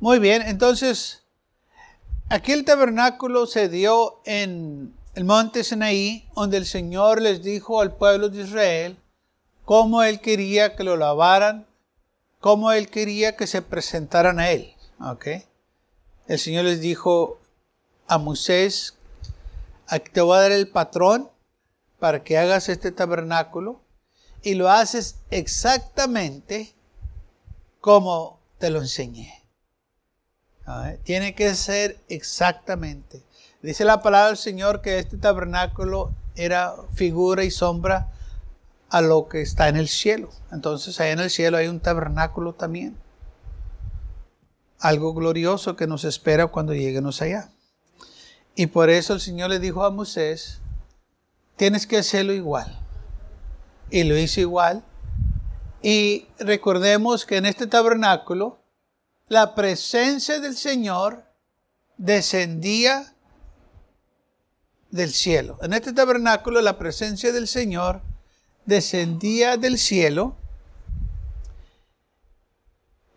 Muy bien, entonces, aquel tabernáculo se dio en el monte Sinaí, donde el Señor les dijo al pueblo de Israel cómo Él quería que lo lavaran, cómo Él quería que se presentaran a Él. El Señor les dijo a Moisés, te voy a dar el patrón para que hagas este tabernáculo y lo haces exactamente como te lo enseñé. Tiene que ser exactamente. Dice la palabra del Señor que este tabernáculo era figura y sombra a lo que está en el cielo. Entonces ahí en el cielo hay un tabernáculo también. Algo glorioso que nos espera cuando lleguemos allá. Y por eso el Señor le dijo a Moisés, tienes que hacerlo igual. Y lo hizo igual. Y recordemos que en este tabernáculo la presencia del Señor descendía del cielo. En este tabernáculo la presencia del Señor descendía del cielo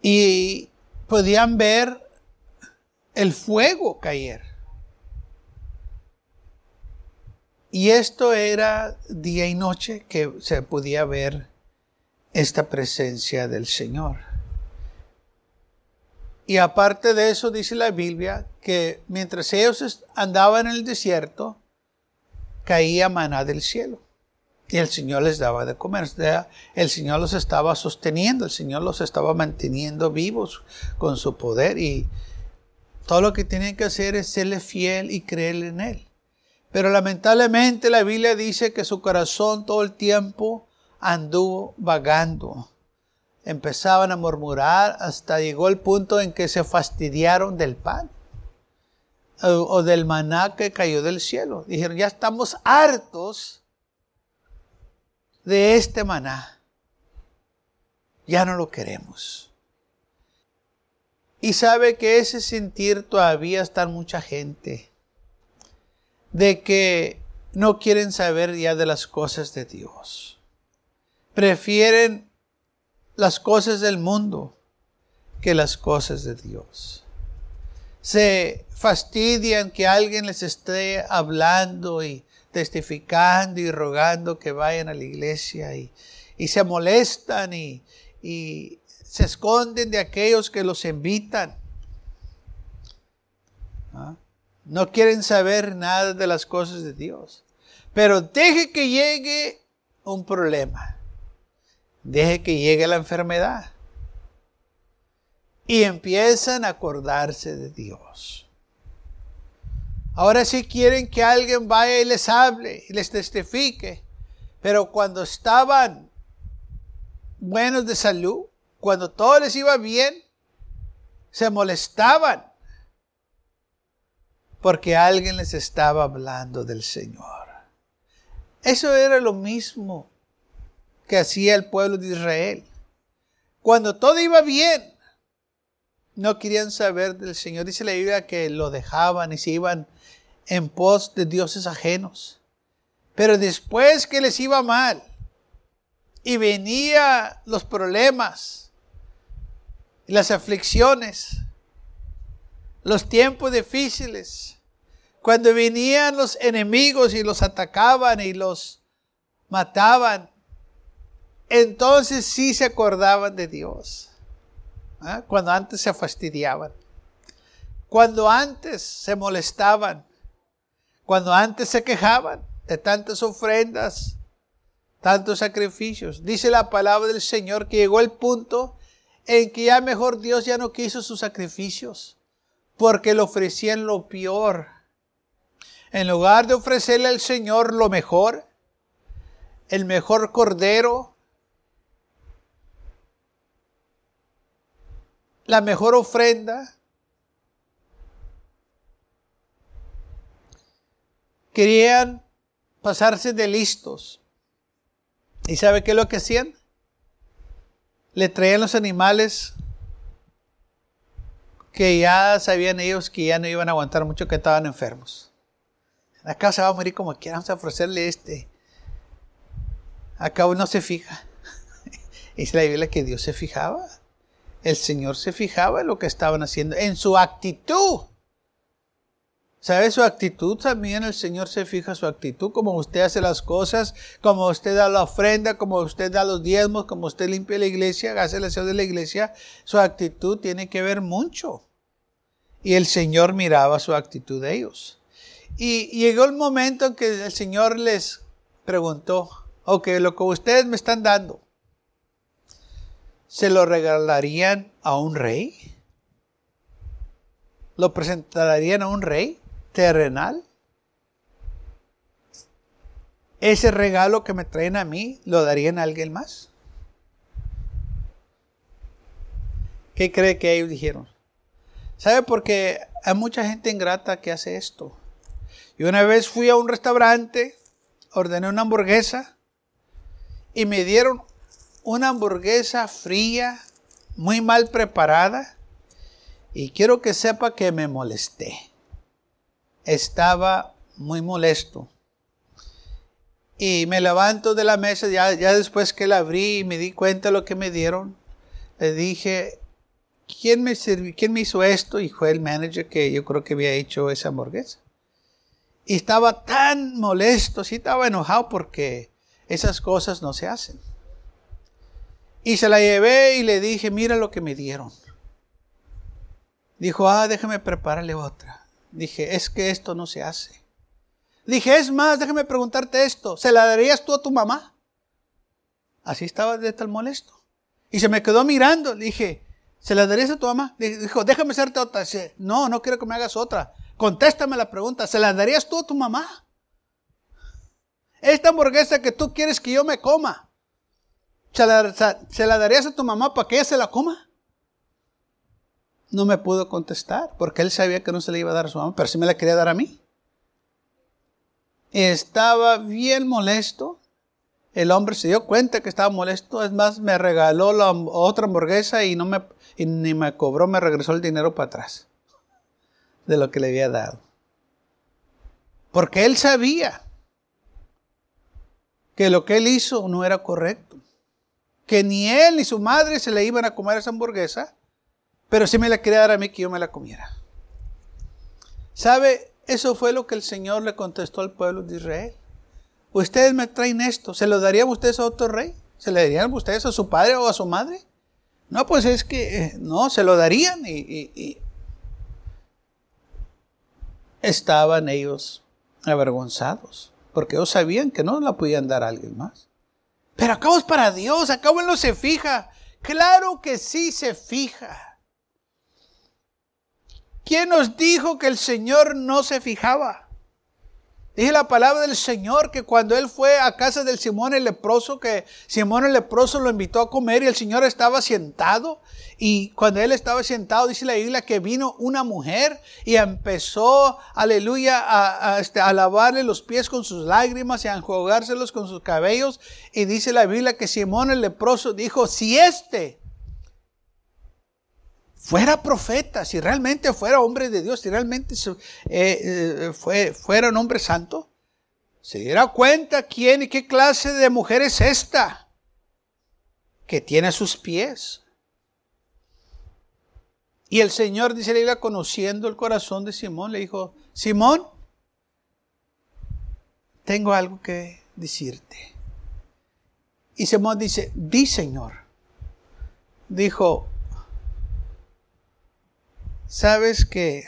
y podían ver el fuego caer. Y esto era día y noche que se podía ver esta presencia del Señor. Y aparte de eso, dice la Biblia que mientras ellos andaban en el desierto, caía maná del cielo. Y el Señor les daba de comer. el Señor los estaba sosteniendo, el Señor los estaba manteniendo vivos con su poder. Y todo lo que tienen que hacer es serle fiel y creer en Él. Pero lamentablemente la Biblia dice que su corazón todo el tiempo anduvo vagando empezaban a murmurar hasta llegó el punto en que se fastidiaron del pan o, del maná que cayó del cielo. Dijeron, ya estamos hartos de este maná. Ya no lo queremos. Y sabe que ese sentir todavía está en mucha gente. De que no quieren saber ya de las cosas de Dios. Prefieren las cosas del mundo que las cosas de Dios. Se fastidian que alguien les esté hablando y testificando y rogando que vayan a la iglesia y, se molestan y, y se esconden de aquellos que los invitan. ¿Ah? No quieren saber nada de las cosas de Dios. Pero deje que llegue un problema. Deje que llegue la enfermedad. Y empiezan a acordarse de Dios. Ahora sí quieren que alguien vaya y les hable y les testifique. Pero cuando estaban buenos de salud, cuando todo les iba bien, se molestaban porque alguien les estaba hablando del Señor. Eso era lo mismo que hacía el pueblo de Israel. Cuando todo iba bien, no querían saber del Señor. Dice la Biblia que lo dejaban y se iban en pos de dioses ajenos. Pero después que les iba mal y venía los problemas, las aflicciones, los tiempos difíciles, cuando venían los enemigos y los atacaban y los mataban, entonces sí se acordaban de Dios. ¿ah? Cuando antes se fastidiaban. Cuando antes se molestaban. Cuando antes se quejaban de tantas ofrendas, tantos sacrificios. Dice la palabra del Señor que llegó el punto en que ya mejor Dios ya no quiso sus sacrificios porque le ofrecían lo peor. En lugar de ofrecerle al Señor lo mejor, el mejor cordero, la mejor ofrenda. Querían pasarse de listos. ¿Y sabe qué es lo que hacían? Le traían los animales que ya sabían ellos que ya no iban a aguantar mucho, que estaban enfermos. Acá se va a morir como quieran, vamos a ofrecerle este. Acá uno se fija. Es la Biblia que Dios se fijaba. El Señor se fijaba en lo que estaban haciendo, en su actitud. ¿Sabe su actitud? También el Señor se fija su actitud, como usted hace las cosas, como usted da la ofrenda, como usted da los diezmos, como usted limpia la iglesia, hace la acción de la iglesia. Su actitud tiene que ver mucho. Y el Señor miraba su actitud de ellos. Y llegó el momento en que el Señor les preguntó, ok, lo que ustedes me están dando, ¿se lo regalarían a un rey? ¿Lo presentarían a un rey? terrenal. Ese regalo que me traen a mí, ¿lo darían a alguien más? ¿Qué cree que ellos dijeron? ¿Sabe? Porque hay mucha gente ingrata que hace esto. Y una vez fui a un restaurante, ordené una hamburguesa y me dieron una hamburguesa fría, muy mal preparada. Y quiero que sepa que me molesté estaba muy molesto. Y me levanto de la mesa, ya, después que la abrí y me di cuenta de lo que me dieron, le dije, ¿quién me, ¿quién me hizo esto? Y fue el manager que yo creo que había hecho esa hamburguesa. Y estaba tan molesto, sí estaba enojado porque esas cosas no se hacen. Y se la llevé y le dije, mira lo que me dieron. Dijo, ah, déjame prepararle otra. Dije, es que esto no se hace. Dije, es más, déjame preguntarte esto. ¿Se la darías tú a tu mamá? Así estaba de tal molesto. Y se me quedó mirando. Le dije, ¿se la darías a tu mamá? Dijo, déjame hacerte otra. Dice, no, no quiero que me hagas otra. Contéstame la pregunta. ¿Se la darías tú a tu mamá? Esta hamburguesa que tú quieres que yo me coma. ¿Se la, ¿se la darías a tu mamá para que ella se la coma? no me pudo contestar porque él sabía que no se le iba a dar a su mamá, pero sí me la quería dar a mí. Estaba bien molesto. El hombre se dio cuenta que estaba molesto. Es más, me regaló la otra hamburguesa y, no me, ni me cobró, me regresó el dinero para atrás de lo que le había dado. Porque él sabía que lo que él hizo no era correcto. Que ni él ni su madre se le iban a comer esa hamburguesa pero si me la quería dar a mí que yo me la comiera. ¿Sabe? Eso fue lo que el Señor le contestó al pueblo de Israel. Ustedes me traen esto, ¿se lo darían ustedes a otro rey? ¿Se le darían ustedes a su padre o a su madre? No, pues es que eh, no, se lo darían y, estaban ellos avergonzados, porque ellos sabían que no la podían dar a alguien más. Pero acabo es para Dios, acabo él no se fija. Claro que sí se fija. ¿Quién nos dijo que el Señor no se fijaba? Dije la palabra del Señor que cuando él fue a casa del Simón el leproso, que Simón el leproso lo invitó a comer y el Señor estaba sentado. Y cuando él estaba sentado, dice la Biblia que vino una mujer y empezó, aleluya, a, este, a lavarle los pies con sus lágrimas y a enjugárselos con sus cabellos. Y dice la Biblia que Simón el leproso dijo, si este fuera profeta, si realmente fuera hombre de Dios, si realmente eh, eh, fue, fuera un hombre santo, se diera cuenta quién y qué clase de mujer es esta que tiene a sus pies. Y el Señor, dice la conociendo el corazón de Simón, le dijo, Simón, tengo algo que decirte. Y Simón dice, di Señor. Dijo, ¿Sabes que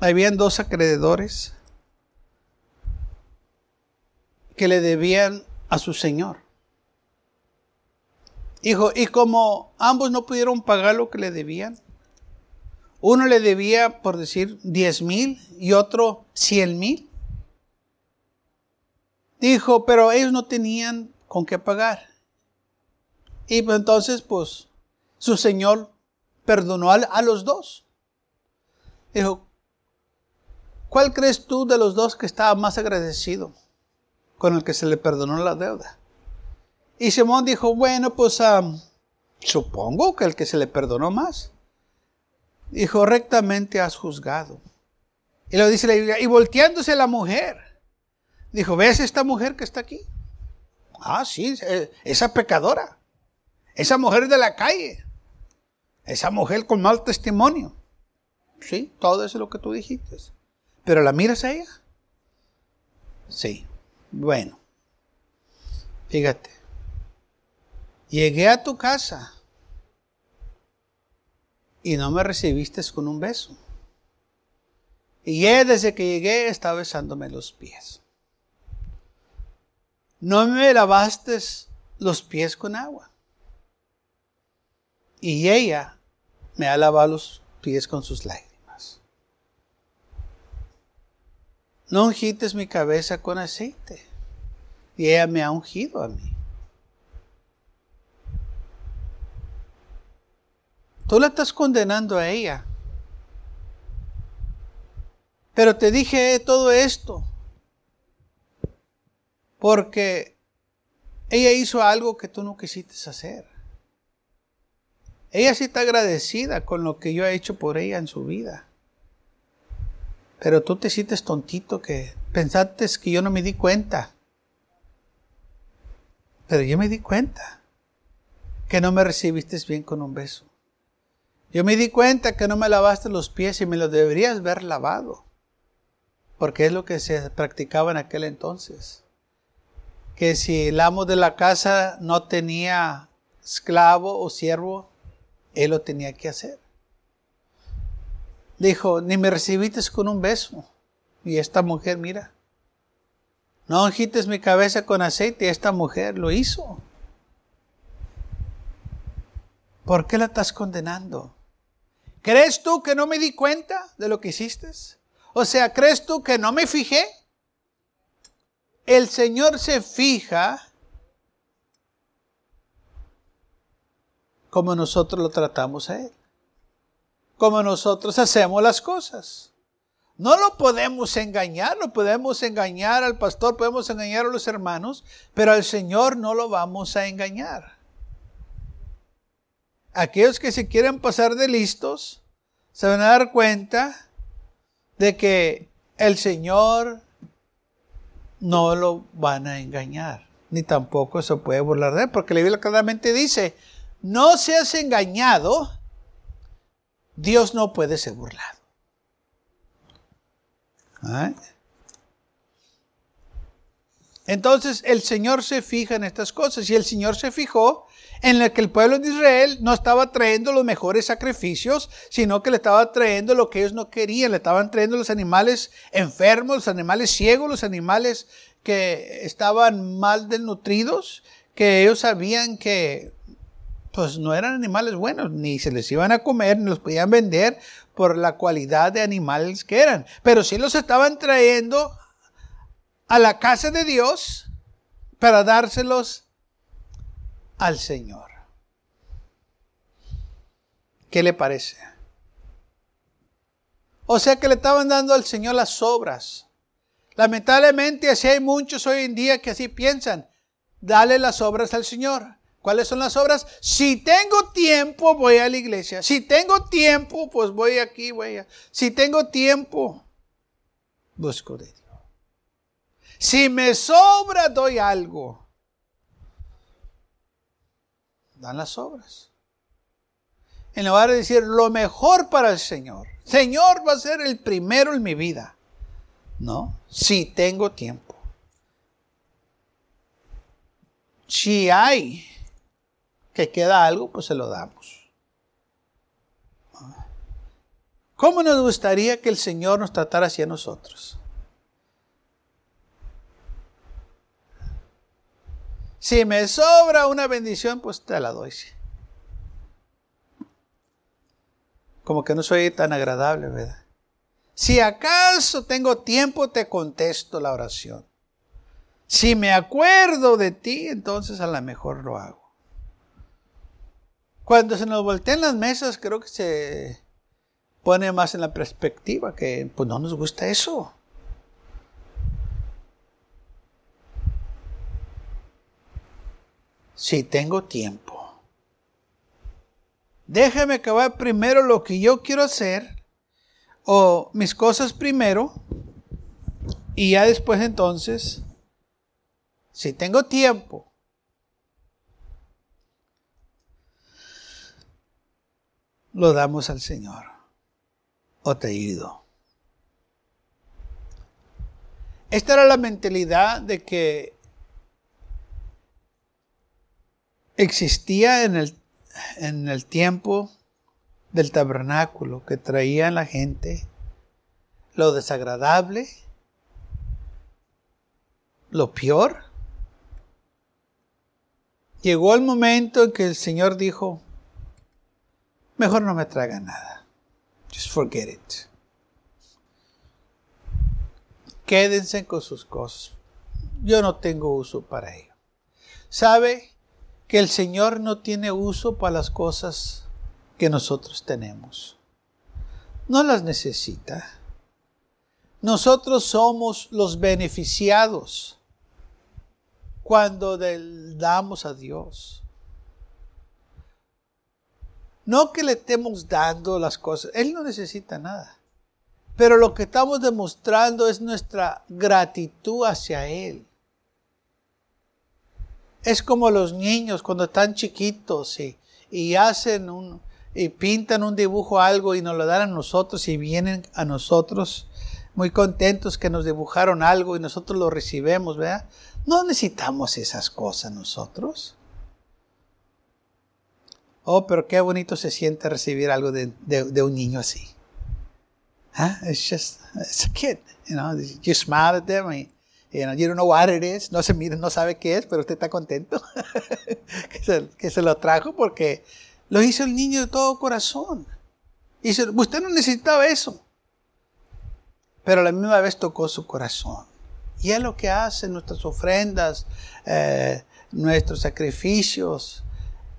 habían dos acreedores que le debían a su señor? Hijo, y como ambos no pudieron pagar lo que le debían, uno le debía, por decir, 10 mil y otro 100 mil. Dijo, pero ellos no tenían con qué pagar. Y pues entonces, pues, su señor perdonó a, los dos. Dijo, ¿cuál crees tú de los dos que estaba más agradecido con el que se le perdonó la deuda? Y Simón dijo, bueno, pues supongo que el que se le perdonó más. Dijo, rectamente has juzgado. Y lo dice la Biblia, y volteándose la mujer, dijo, ¿ves esta mujer que está aquí? Ah, sí, eh, esa pecadora, esa mujer de la calle, esa mujer con mal testimonio. Sí, todo eso es lo que tú dijiste. Pero la miras a ella. Sí, bueno, fíjate, llegué a tu casa y no me recibiste con un beso. Y desde que llegué estaba besándome los pies. No me lavaste los pies con agua. Y ella me ha lavado los pies con sus lágrimas. No ungites mi cabeza con aceite. Y ella me ha ungido a mí. Tú la estás condenando a ella. Pero te dije todo esto porque ella hizo algo que tú no quisiste hacer. Ella sí está agradecida con lo que yo he hecho por ella en su vida. Pero tú te sientes tontito que pensaste que yo no me di cuenta. Pero yo me di cuenta que no me recibiste bien con un beso. Yo me di cuenta que no me lavaste los pies y me los deberías haber lavado. Porque es lo que se practicaba en aquel entonces. Que si el amo de la casa no tenía esclavo o siervo, él lo tenía que hacer. Dijo, ni me recibiste con un beso. Y esta mujer, mira, no agites mi cabeza con aceite. Esta mujer lo hizo. ¿Por qué la estás condenando? ¿Crees tú que no me di cuenta de lo que hiciste? O sea, ¿crees tú que no me fijé? El Señor se fija como nosotros lo tratamos a Él. Como nosotros hacemos las cosas. No lo podemos engañar, no podemos engañar al pastor, podemos engañar a los hermanos, pero al Señor no lo vamos a engañar aquellos que se quieren pasar de listos se van a dar cuenta de que el Señor no lo van a engañar, ni tampoco se puede burlar de él, porque la Biblia claramente dice, no seas engañado, Dios no puede ser burlado. ¿Ah? Entonces el Señor se fija en estas cosas y el Señor se fijó en el que el pueblo de Israel no estaba trayendo los mejores sacrificios, sino que le estaba trayendo lo que ellos no querían, le estaban trayendo los animales enfermos, los animales ciegos, los animales que estaban mal desnutridos, que ellos sabían que pues no eran animales buenos, ni se les iban a comer, ni los podían vender por la cualidad de animales que eran, pero sí los estaban trayendo a la casa de Dios para dárselos al Señor. ¿Qué le parece? O sea que le estaban dando al Señor las obras. Lamentablemente así hay muchos hoy en día que así piensan. Dale las obras al Señor. ¿Cuáles son las obras? Si tengo tiempo, voy a la iglesia. Si tengo tiempo, pues voy aquí, voy a. Si tengo tiempo, busco de Dios. Si me sobra, doy algo dan las obras. En lugar de decir lo mejor para el Señor. Señor va a ser el primero en mi vida. No, si tengo tiempo. Si hay que queda algo, pues se lo damos. ¿Cómo nos gustaría que el Señor nos tratara así a nosotros? Si me sobra una bendición, pues te la doy. Como que no soy tan agradable, ¿verdad? Si acaso tengo tiempo, te contesto la oración. Si me acuerdo de ti, entonces a lo mejor lo hago. Cuando se nos voltean las mesas, creo que se pone más en la perspectiva que pues no nos gusta eso. Si tengo tiempo, déjame acabar primero lo que yo quiero hacer o mis cosas primero y ya después entonces, si tengo tiempo, lo damos al Señor. O te ayudo. Esta era la mentalidad de que existía en el, en el tiempo del tabernáculo que traía la gente lo desagradable, lo peor. Llegó el momento en que el Señor dijo, mejor no me traiga nada. Just forget it. Quédense con sus cosas. Yo no tengo uso para ello. ¿Sabe que el Señor no tiene uso para las cosas que nosotros tenemos? No las necesita. Nosotros somos los beneficiados cuando damos a Dios. No que le estemos dando las cosas. Él no necesita nada. Pero lo que estamos demostrando es nuestra gratitud hacia Él. Es como los niños cuando están chiquitos y, y hacen un, y pintan un dibujo algo y nos lo dan a nosotros y vienen a nosotros muy contentos que nos dibujaron algo y nosotros lo recibimos, ¿verdad? No necesitamos esas cosas nosotros. Oh, pero qué bonito se siente recibir algo de, un niño así. It's just, it's a kid, you know, you smile at them, and, you, don't know what it is, no se mira, no sabe qué es, pero usted está contento que, se, lo trajo porque lo hizo el niño de todo corazón. Y usted no necesitaba eso, pero a la misma vez tocó su corazón. Y es lo que hace nuestras ofrendas, eh, nuestros sacrificios,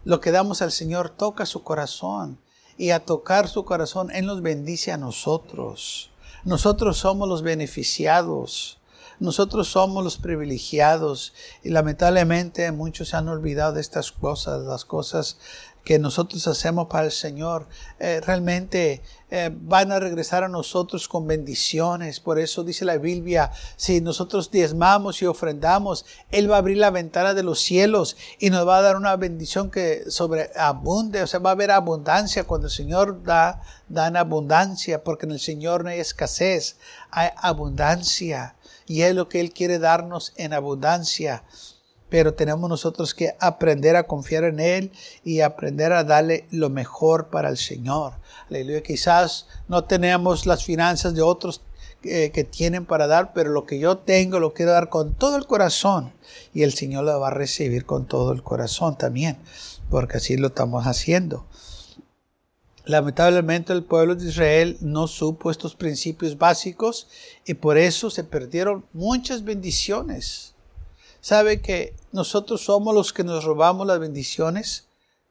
lo que damos al Señor toca su corazón y a tocar su corazón Él nos bendice a nosotros. Nosotros somos los beneficiados. Nosotros somos los privilegiados y lamentablemente muchos se han olvidado de estas cosas, las cosas que nosotros hacemos para el Señor, eh, realmente eh, van a regresar a nosotros con bendiciones. Por eso dice la Biblia, si nosotros diezmamos y ofrendamos, Él va a abrir la ventana de los cielos y nos va a dar una bendición que sobreabunde, o sea, va a haber abundancia. Cuando el Señor da, da en abundancia, porque en el Señor no hay escasez, hay abundancia. Y es lo que Él quiere darnos en abundancia pero tenemos nosotros que aprender a confiar en Él y aprender a darle lo mejor para el Señor. Aleluya. Quizás no tenemos las finanzas de otros eh, que tienen para dar, pero lo que yo tengo lo quiero dar con todo el corazón y el Señor lo va a recibir con todo el corazón también, porque así lo estamos haciendo. Lamentablemente el pueblo de Israel no supo estos principios básicos y por eso se perdieron muchas bendiciones sabe que nosotros somos los que nos robamos las bendiciones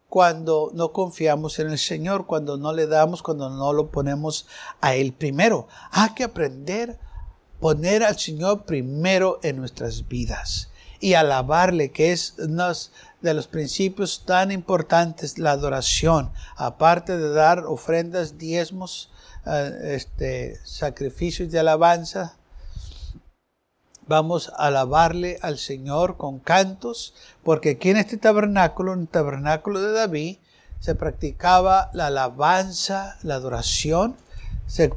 cuando no confiamos en el Señor, cuando no le damos, cuando no lo ponemos a Él primero. Hay que aprender a poner al Señor primero en nuestras vidas y alabarle, que es uno de los principios tan importantes, la adoración, aparte de dar ofrendas, diezmos, eh, este, sacrificios de alabanza, vamos a alabarle al Señor con cantos, porque aquí en este tabernáculo, en el tabernáculo de David, se practicaba la alabanza, la adoración, se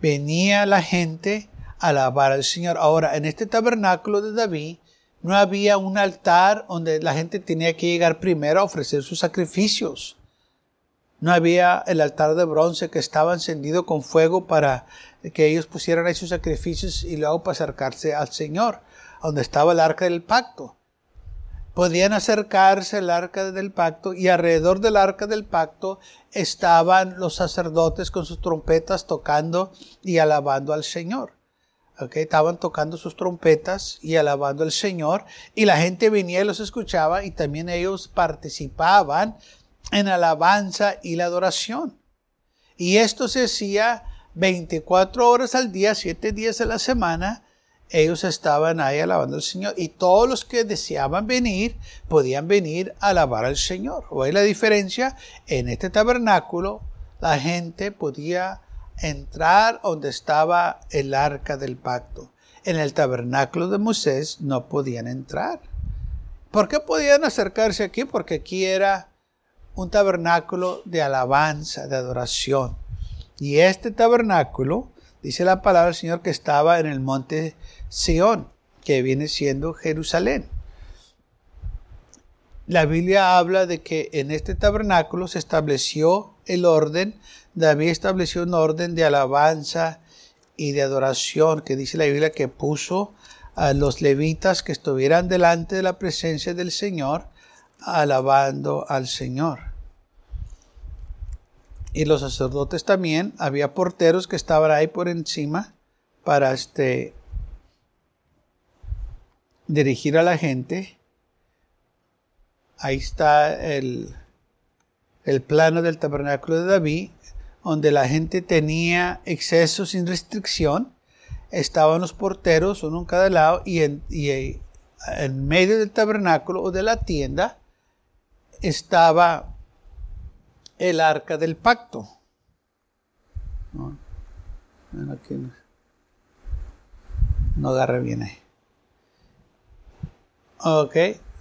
venía la gente a alabar al Señor. Ahora, en este tabernáculo de David, no había un altar donde la gente tenía que llegar primero a ofrecer sus sacrificios. No había el altar de bronce que estaba encendido con fuego para que ellos pusieran ahí sus sacrificios y luego para acercarse al Señor, donde estaba el arca del pacto. Podían acercarse al arca del pacto y alrededor del arca del pacto estaban los sacerdotes con sus trompetas tocando y alabando al Señor. Okay, estaban tocando sus trompetas y alabando al Señor y la gente venía y los escuchaba y también ellos participaban en alabanza y la adoración. Y esto se hacía 24 horas al día, 7 días de la semana. Ellos estaban ahí alabando al Señor y todos los que deseaban venir podían venir a alabar al Señor. ¿Oye la diferencia? En este tabernáculo la gente podía entrar donde estaba el arca del pacto. En el tabernáculo de Moisés no podían entrar. ¿Por qué podían acercarse aquí? Porque aquí era un tabernáculo de alabanza, de adoración. Y este tabernáculo, dice la palabra del Señor, que estaba en el monte Sión, que viene siendo Jerusalén. La Biblia habla de que en este tabernáculo se estableció el orden, David estableció un orden de alabanza y de adoración, que dice la Biblia que puso a los levitas que estuvieran delante de la presencia del Señor, alabando al Señor. Y los sacerdotes también, había porteros que estaban ahí por encima para este, dirigir a la gente. Ahí está el, el plano del tabernáculo de David, donde la gente tenía exceso sin restricción. Estaban los porteros, uno en cada lado, y en, y en medio del tabernáculo o de la tienda estaba el arca del pacto. No, no agarra bien ahí. Ok,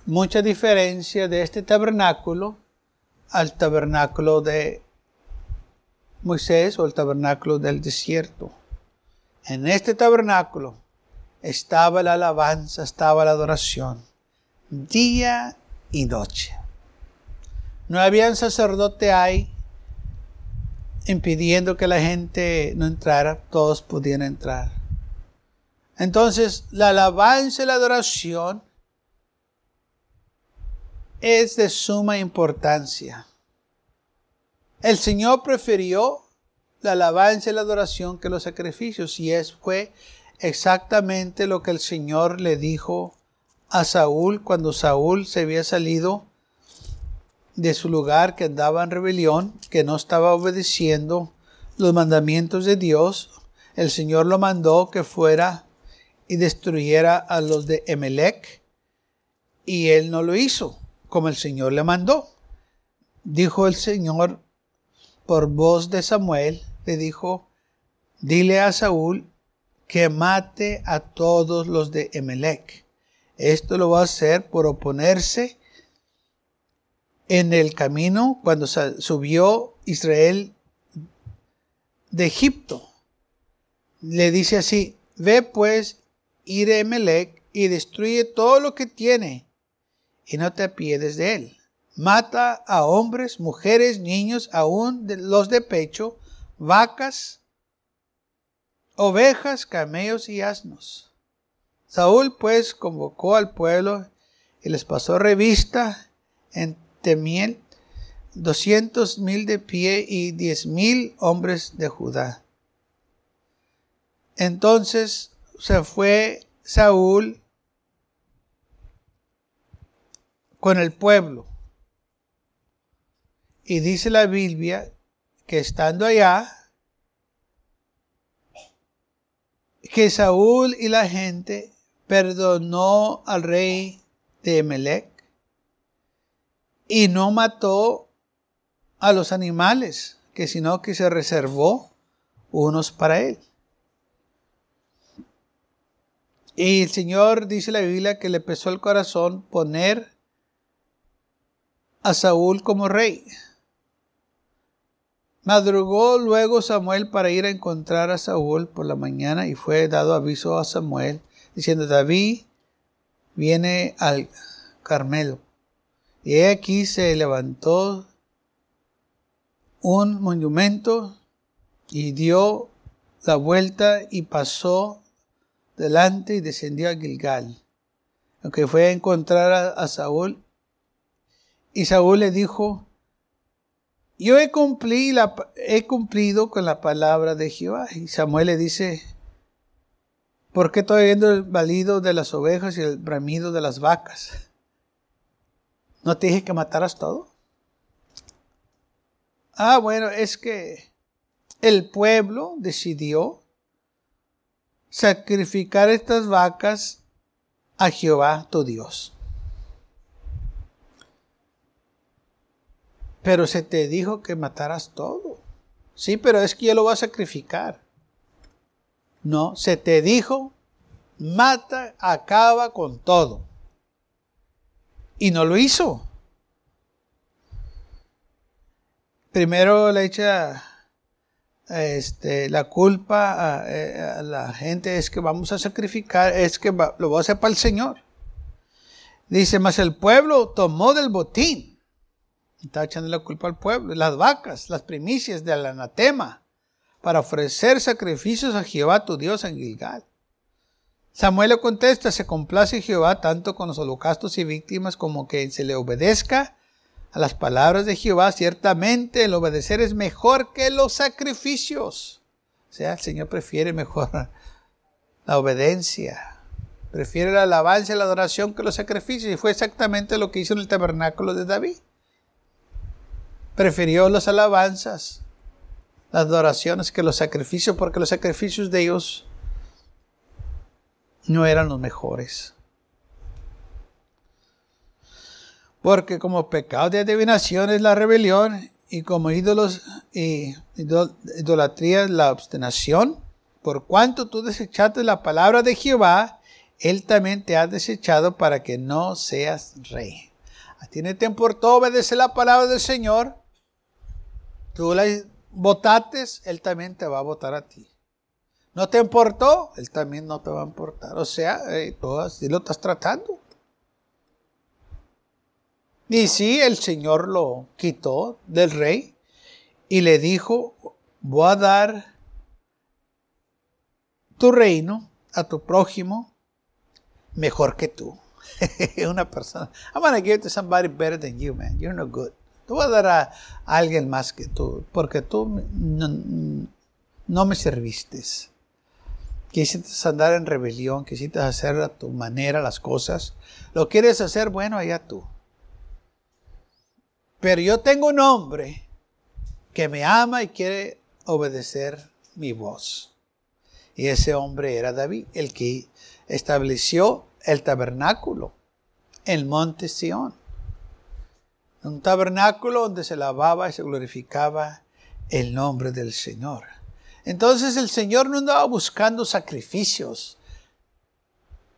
mucha diferencia de este tabernáculo al tabernáculo de Moisés o el tabernáculo del desierto. En este tabernáculo estaba la alabanza, estaba la adoración, día y noche. No había un sacerdote ahí impidiendo que la gente no entrara, todos podían entrar. Entonces, la alabanza y la adoración es de suma importancia. El Señor prefirió la alabanza y la adoración que los sacrificios y es fue exactamente lo que el Señor le dijo a Saúl cuando Saúl se había salido de su lugar, que andaba en rebelión, que no estaba obedeciendo los mandamientos de Dios, el Señor lo mandó que fuera y destruyera a los de Emelec, y él no lo hizo, como el Señor le mandó. Dijo el Señor por voz de Samuel, le dijo, dile a Saúl que mate a todos los de Emelec. Esto lo va a hacer por oponerse en el camino cuando subió Israel de Egipto. Le dice así, ve pues, ir a y destruye todo lo que tiene y no te apiedes de él. Mata a hombres, mujeres, niños, aún de los de pecho, vacas, ovejas, camellos y asnos. Saúl pues convocó al pueblo y les pasó revista en miel, doscientos mil de pie y diez mil hombres de Judá. Entonces se fue Saúl con el pueblo. Y dice la Biblia que estando allá, que Saúl y la gente perdonó al rey de Emelec y no mató a los animales, que sino que se reservó unos para él. Y el Señor dice la Biblia que le pesó el corazón poner a Saúl como rey. Madrugó luego Samuel para ir a encontrar a Saúl por la mañana y fue dado aviso a Samuel diciendo, David viene al Carmelo. Y aquí se levantó un monumento y dio la vuelta y pasó delante y descendió a Gilgal. Aunque fue a encontrar a, Saúl. Y Saúl le dijo, yo he, cumplido, he cumplido con la palabra de Jehová. Y Samuel le dice, ¿por qué estoy viendo el balido de las ovejas y el bramido de las vacas? ¿No te dije que mataras todo? Ah, bueno, es que el pueblo decidió sacrificar estas vacas a Jehová tu Dios. Pero se te dijo que mataras todo. Sí, pero es que yo lo voy a sacrificar. No, se te dijo, mata, acaba con todo. Y no lo hizo. Primero le echa este, la culpa a, la gente es que vamos a sacrificar, es que lo voy a hacer para el Señor. Dice, más el pueblo tomó del botín. Está echando la culpa al pueblo. Las vacas, las primicias del anatema, para ofrecer sacrificios a Jehová tu Dios en Gilgal. Samuel le contesta, se complace Jehová tanto con los holocaustos y víctimas como que se le obedezca a las palabras de Jehová, ciertamente el obedecer es mejor que los sacrificios. O sea, el Señor prefiere mejor la obediencia, prefiere la alabanza y la adoración que los sacrificios. Y fue exactamente lo que hizo en el tabernáculo de David. Prefirió las alabanzas, las adoraciones que los sacrificios, porque los sacrificios de ellos no eran los mejores. Porque como pecado de adivinación es la rebelión y como ídolos y idolatría es la obstinación, por cuanto tú desechaste la palabra de Jehová, él también te ha desechado para que no seas rey. A ti no te importó obedecer la palabra del Señor. Tú la votates, él también te va a votar a ti. No te importó, él también no te va a importar. O sea, eh, tú así lo estás tratando. Y sí, el Señor lo quitó del rey y le dijo, voy a dar tu reino a tu prójimo mejor que tú. Una persona. I'm going to give it to somebody better than you, man. You're no good. Te voy a dar a, alguien más que tú, porque tú no, no me serviste. Quisiste andar en rebelión, quisiste hacer a tu manera las cosas. Lo quieres hacer, bueno, allá tú. Pero yo tengo un hombre que me ama y quiere obedecer mi voz. Y ese hombre era David, el que estableció el tabernáculo, el monte Sión. Un tabernáculo donde se lavaba y se glorificaba el nombre del Señor. Entonces el Señor no andaba buscando sacrificios.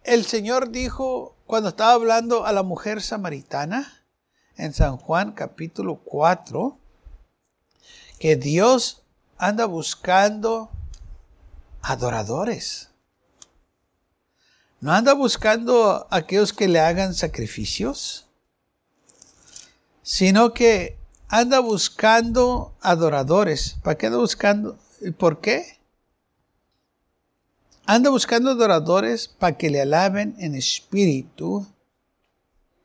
El Señor dijo, cuando estaba hablando a la mujer samaritana, en San Juan capítulo 4 que Dios anda buscando adoradores. No anda buscando aquellos que le hagan sacrificios, sino que anda buscando adoradores. ¿Para qué anda buscando? ¿Y por qué? Anda buscando adoradores para que le alaben en espíritu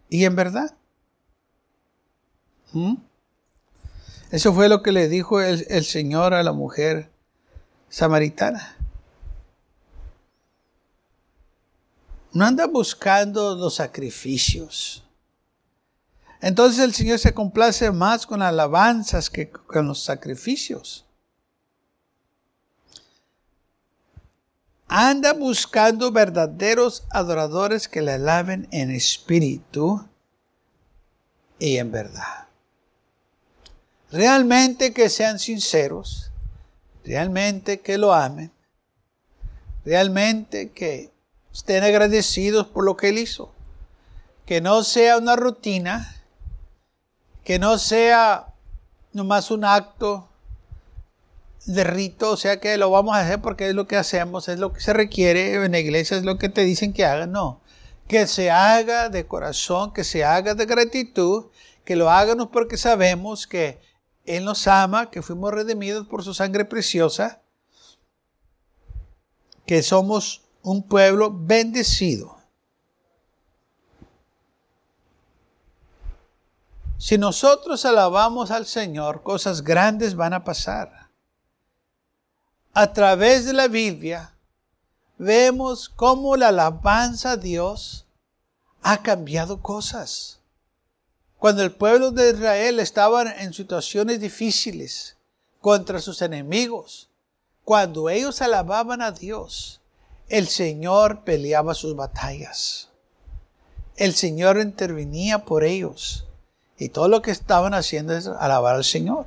y en verdad. ¿Mm? Eso fue lo que le dijo el, el Señor a la mujer samaritana. No anda buscando los sacrificios. Entonces el Señor se complace más con alabanzas que con los sacrificios. Anda buscando verdaderos adoradores que le alaben en espíritu y en verdad realmente que sean sinceros, realmente que lo amen, realmente que estén agradecidos por lo que Él hizo. Que no sea una rutina, que no sea nomás un acto de rito, o sea que lo vamos a hacer porque es lo que hacemos, es lo que se requiere en la iglesia, es lo que te dicen que hagan, no. Que se haga de corazón, que se haga de gratitud, que lo háganos porque sabemos que él nos ama, que fuimos redimidos por su sangre preciosa, que somos un pueblo bendecido. Si nosotros alabamos al Señor, cosas grandes van a pasar. A través de la Biblia vemos cómo la alabanza a Dios ha cambiado cosas. Cuando el pueblo de Israel estaba en situaciones difíciles contra sus enemigos, cuando ellos alababan a Dios, el Señor peleaba sus batallas. El Señor intervenía por ellos. Y todo lo que estaban haciendo es alabar al Señor.